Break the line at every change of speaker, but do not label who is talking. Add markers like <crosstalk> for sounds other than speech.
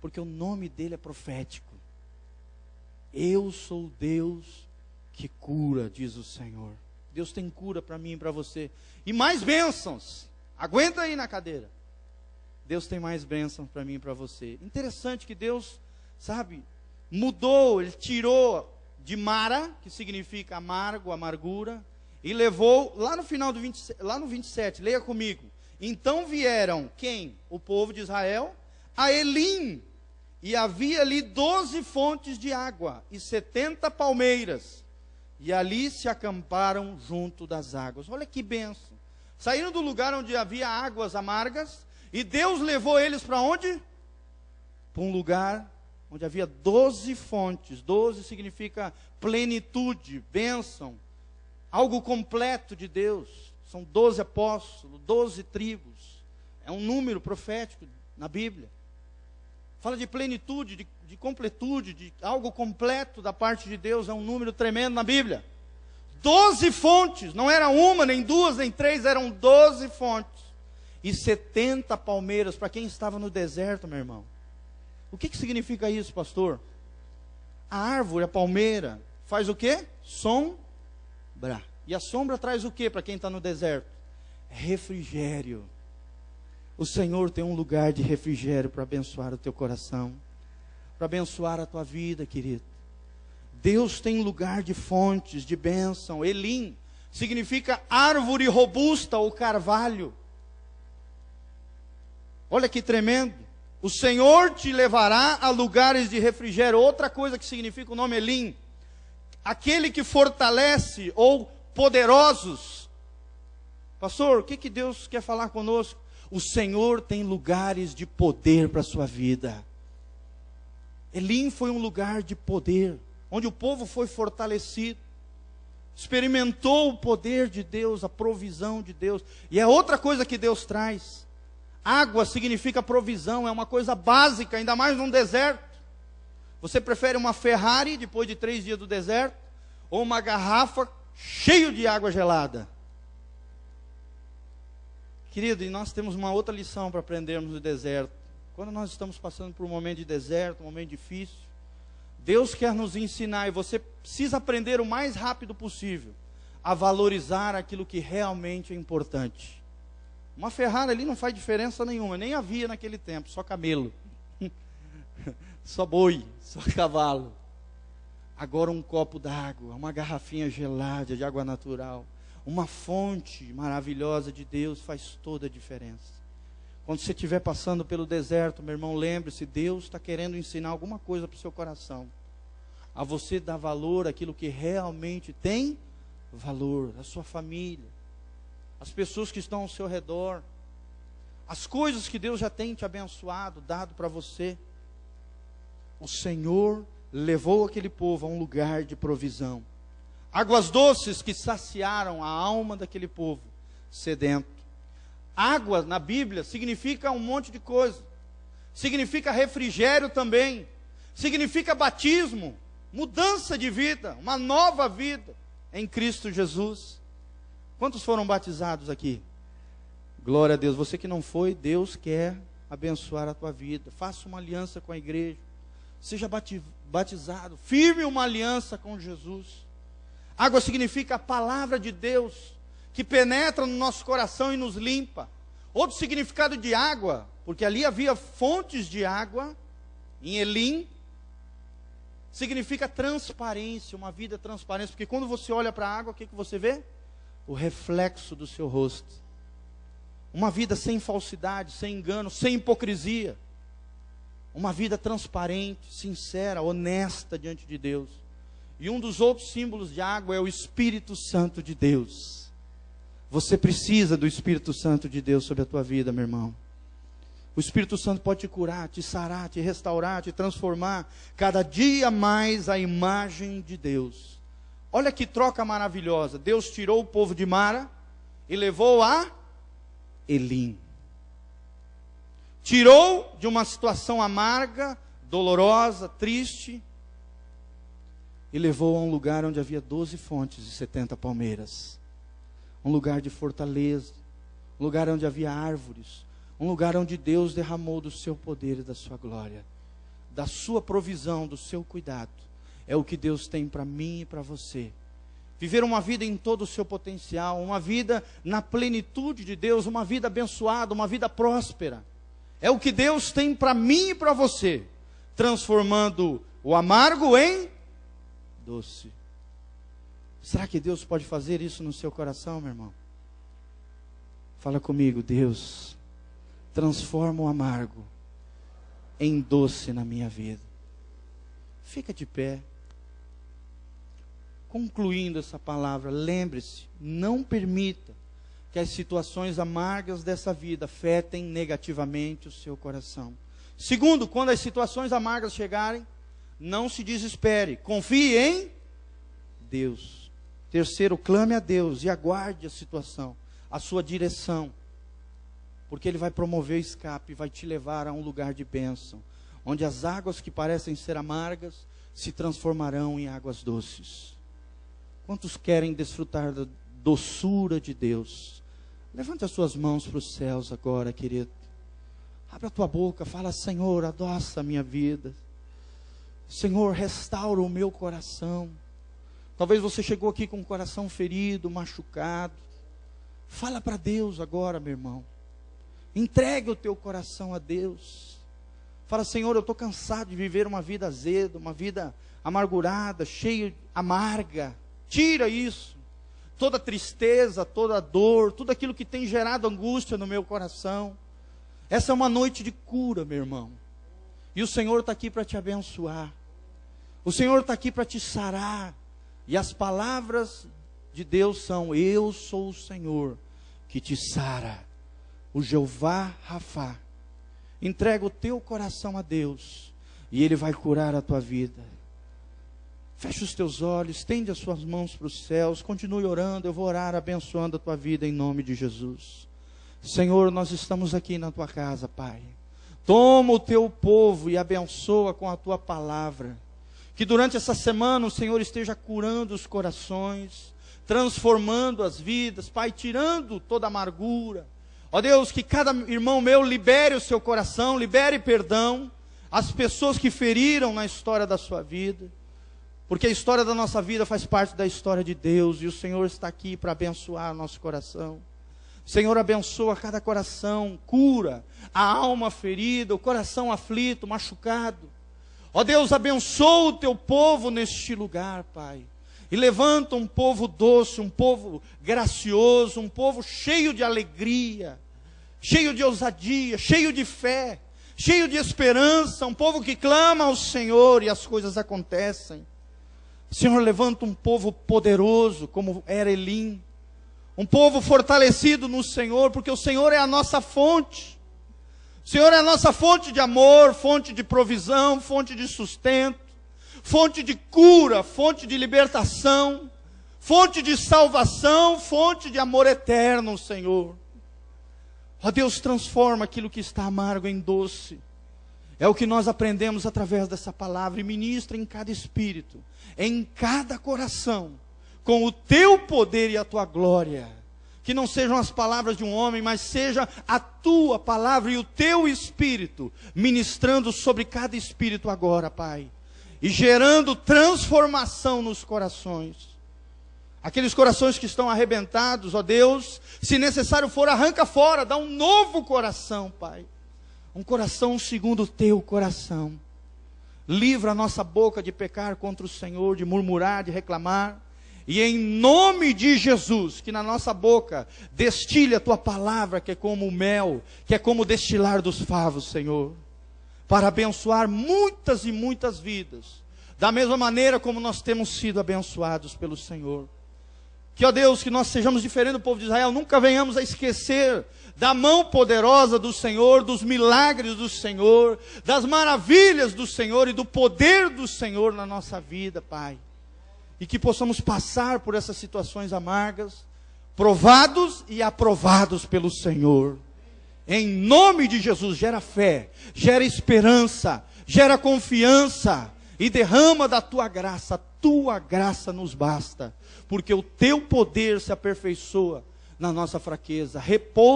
Porque o nome dele é profético. Eu sou Deus que cura, diz o Senhor. Deus tem cura para mim e para você. E mais bênçãos. Aguenta aí na cadeira. Deus tem mais bênçãos para mim e para você. Interessante que Deus, sabe, mudou, ele tirou de Mara, que significa amargo, amargura, e levou lá no final do 20, lá no 27, leia comigo. Então vieram quem? O povo de Israel a Elim, e havia ali doze fontes de água e setenta palmeiras, e ali se acamparam junto das águas. Olha que benção! Saíram do lugar onde havia águas amargas, e Deus levou eles para onde? Para um lugar onde havia doze fontes. Doze significa plenitude, bênção, algo completo de Deus. São doze apóstolos, doze tribos. É um número profético na Bíblia. Fala de plenitude, de, de completude, de algo completo da parte de Deus. É um número tremendo na Bíblia. Doze fontes, não era uma, nem duas, nem três, eram doze fontes. E setenta palmeiras para quem estava no deserto, meu irmão. O que, que significa isso, pastor? A árvore, a palmeira, faz o quê? Sombra. E a sombra traz o que para quem está no deserto? Refrigério. O Senhor tem um lugar de refrigério para abençoar o teu coração, para abençoar a tua vida, querido. Deus tem lugar de fontes, de bênção. Elim significa árvore robusta ou carvalho. Olha que tremendo. O Senhor te levará a lugares de refrigério. Outra coisa que significa o nome Elim. Aquele que fortalece ou poderosos. Pastor, o que, que Deus quer falar conosco? O Senhor tem lugares de poder para a sua vida. Elim foi um lugar de poder, onde o povo foi fortalecido, experimentou o poder de Deus, a provisão de Deus. E é outra coisa que Deus traz. Água significa provisão, é uma coisa básica, ainda mais num deserto. Você prefere uma Ferrari depois de três dias do deserto? Ou uma garrafa cheio de água gelada. Querido, e nós temos uma outra lição para aprendermos no deserto. Quando nós estamos passando por um momento de deserto, um momento difícil, Deus quer nos ensinar e você precisa aprender o mais rápido possível a valorizar aquilo que realmente é importante. Uma Ferrari ali não faz diferença nenhuma, nem havia naquele tempo, só camelo, <laughs> só boi, só cavalo. Agora um copo d'água, uma garrafinha gelada de água natural, uma fonte maravilhosa de Deus faz toda a diferença. Quando você estiver passando pelo deserto, meu irmão, lembre-se, Deus está querendo ensinar alguma coisa para o seu coração. A você dar valor àquilo que realmente tem valor, a sua família, as pessoas que estão ao seu redor, as coisas que Deus já tem te abençoado, dado para você. O Senhor levou aquele povo a um lugar de provisão. Águas doces que saciaram a alma daquele povo sedento. Água na Bíblia significa um monte de coisa. Significa refrigério também. Significa batismo, mudança de vida, uma nova vida em Cristo Jesus. Quantos foram batizados aqui? Glória a Deus. Você que não foi, Deus quer abençoar a tua vida. Faça uma aliança com a igreja. Seja batizado, firme uma aliança com Jesus. Água significa a palavra de Deus que penetra no nosso coração e nos limpa. Outro significado de água, porque ali havia fontes de água, em Elim, significa transparência, uma vida transparente, porque quando você olha para a água, o que, que você vê? O reflexo do seu rosto. Uma vida sem falsidade, sem engano, sem hipocrisia. Uma vida transparente, sincera, honesta diante de Deus. E um dos outros símbolos de água é o Espírito Santo de Deus. Você precisa do Espírito Santo de Deus sobre a tua vida, meu irmão. O Espírito Santo pode te curar, te sarar, te restaurar, te transformar cada dia mais a imagem de Deus. Olha que troca maravilhosa. Deus tirou o povo de Mara e levou a Elim tirou de uma situação amarga, dolorosa, triste, e levou a um lugar onde havia doze fontes e setenta palmeiras. Um lugar de fortaleza, um lugar onde havia árvores, um lugar onde Deus derramou do seu poder e da sua glória. da sua provisão, do seu cuidado. É o que Deus tem para mim e para você. Viver uma vida em todo o seu potencial, uma vida na plenitude de Deus, uma vida abençoada, uma vida próspera. É o que Deus tem para mim e para você, transformando o amargo em doce. Será que Deus pode fazer isso no seu coração, meu irmão? Fala comigo, Deus, transforma o amargo em doce na minha vida. Fica de pé. Concluindo essa palavra, lembre-se, não permita que as situações amargas dessa vida afetem negativamente o seu coração. Segundo, quando as situações amargas chegarem, não se desespere, confie em Deus. Terceiro, clame a Deus e aguarde a situação, a sua direção, porque Ele vai promover o escape, vai te levar a um lugar de bênção, onde as águas que parecem ser amargas se transformarão em águas doces. Quantos querem desfrutar da doçura de Deus? Levante as suas mãos para os céus agora, querido. Abre a tua boca, fala: Senhor, adoça a minha vida. Senhor, restaura o meu coração. Talvez você chegou aqui com o coração ferido, machucado. Fala para Deus agora, meu irmão. Entregue o teu coração a Deus. Fala, Senhor, eu estou cansado de viver uma vida azeda, uma vida amargurada, cheia, amarga. Tira isso toda tristeza, toda dor, tudo aquilo que tem gerado angústia no meu coração. Essa é uma noite de cura, meu irmão. E o Senhor está aqui para te abençoar. O Senhor está aqui para te sarar. E as palavras de Deus são: Eu sou o Senhor que te sara, o Jeová Rafá. Entrega o teu coração a Deus e Ele vai curar a tua vida. Feche os teus olhos, estende as suas mãos para os céus, continue orando. Eu vou orar abençoando a tua vida em nome de Jesus. Senhor, nós estamos aqui na tua casa, Pai. Toma o teu povo e abençoa com a tua palavra. Que durante essa semana o Senhor esteja curando os corações, transformando as vidas, Pai, tirando toda amargura. Ó Deus, que cada irmão meu libere o seu coração, libere perdão às pessoas que feriram na história da sua vida. Porque a história da nossa vida faz parte da história de Deus e o Senhor está aqui para abençoar nosso coração. Senhor, abençoa cada coração, cura a alma ferida, o coração aflito, machucado. Ó Deus, abençoa o teu povo neste lugar, Pai. E levanta um povo doce, um povo gracioso, um povo cheio de alegria, cheio de ousadia, cheio de fé, cheio de esperança, um povo que clama ao Senhor e as coisas acontecem. Senhor, levanta um povo poderoso, como era Elim, um povo fortalecido no Senhor, porque o Senhor é a nossa fonte. Senhor é a nossa fonte de amor, fonte de provisão, fonte de sustento, fonte de cura, fonte de libertação, fonte de salvação, fonte de amor eterno, Senhor. Ó Deus, transforma aquilo que está amargo em doce. É o que nós aprendemos através dessa palavra e ministra em cada espírito, em cada coração, com o teu poder e a tua glória. Que não sejam as palavras de um homem, mas seja a tua palavra e o teu espírito ministrando sobre cada espírito agora, Pai, e gerando transformação nos corações. Aqueles corações que estão arrebentados, ó Deus, se necessário for, arranca fora, dá um novo coração, Pai um coração segundo o teu coração. Livra a nossa boca de pecar contra o Senhor, de murmurar, de reclamar. E em nome de Jesus, que na nossa boca destile a tua palavra, que é como o mel, que é como o destilar dos favos, Senhor, para abençoar muitas e muitas vidas, da mesma maneira como nós temos sido abençoados pelo Senhor. Que, ó Deus, que nós sejamos diferentes do povo de Israel, nunca venhamos a esquecer da mão poderosa do Senhor, dos milagres do Senhor, das maravilhas do Senhor e do poder do Senhor na nossa vida, Pai. E que possamos passar por essas situações amargas, provados e aprovados pelo Senhor. Em nome de Jesus, gera fé, gera esperança, gera confiança e derrama da tua graça. Tua graça nos basta, porque o teu poder se aperfeiçoa na nossa fraqueza. Repousa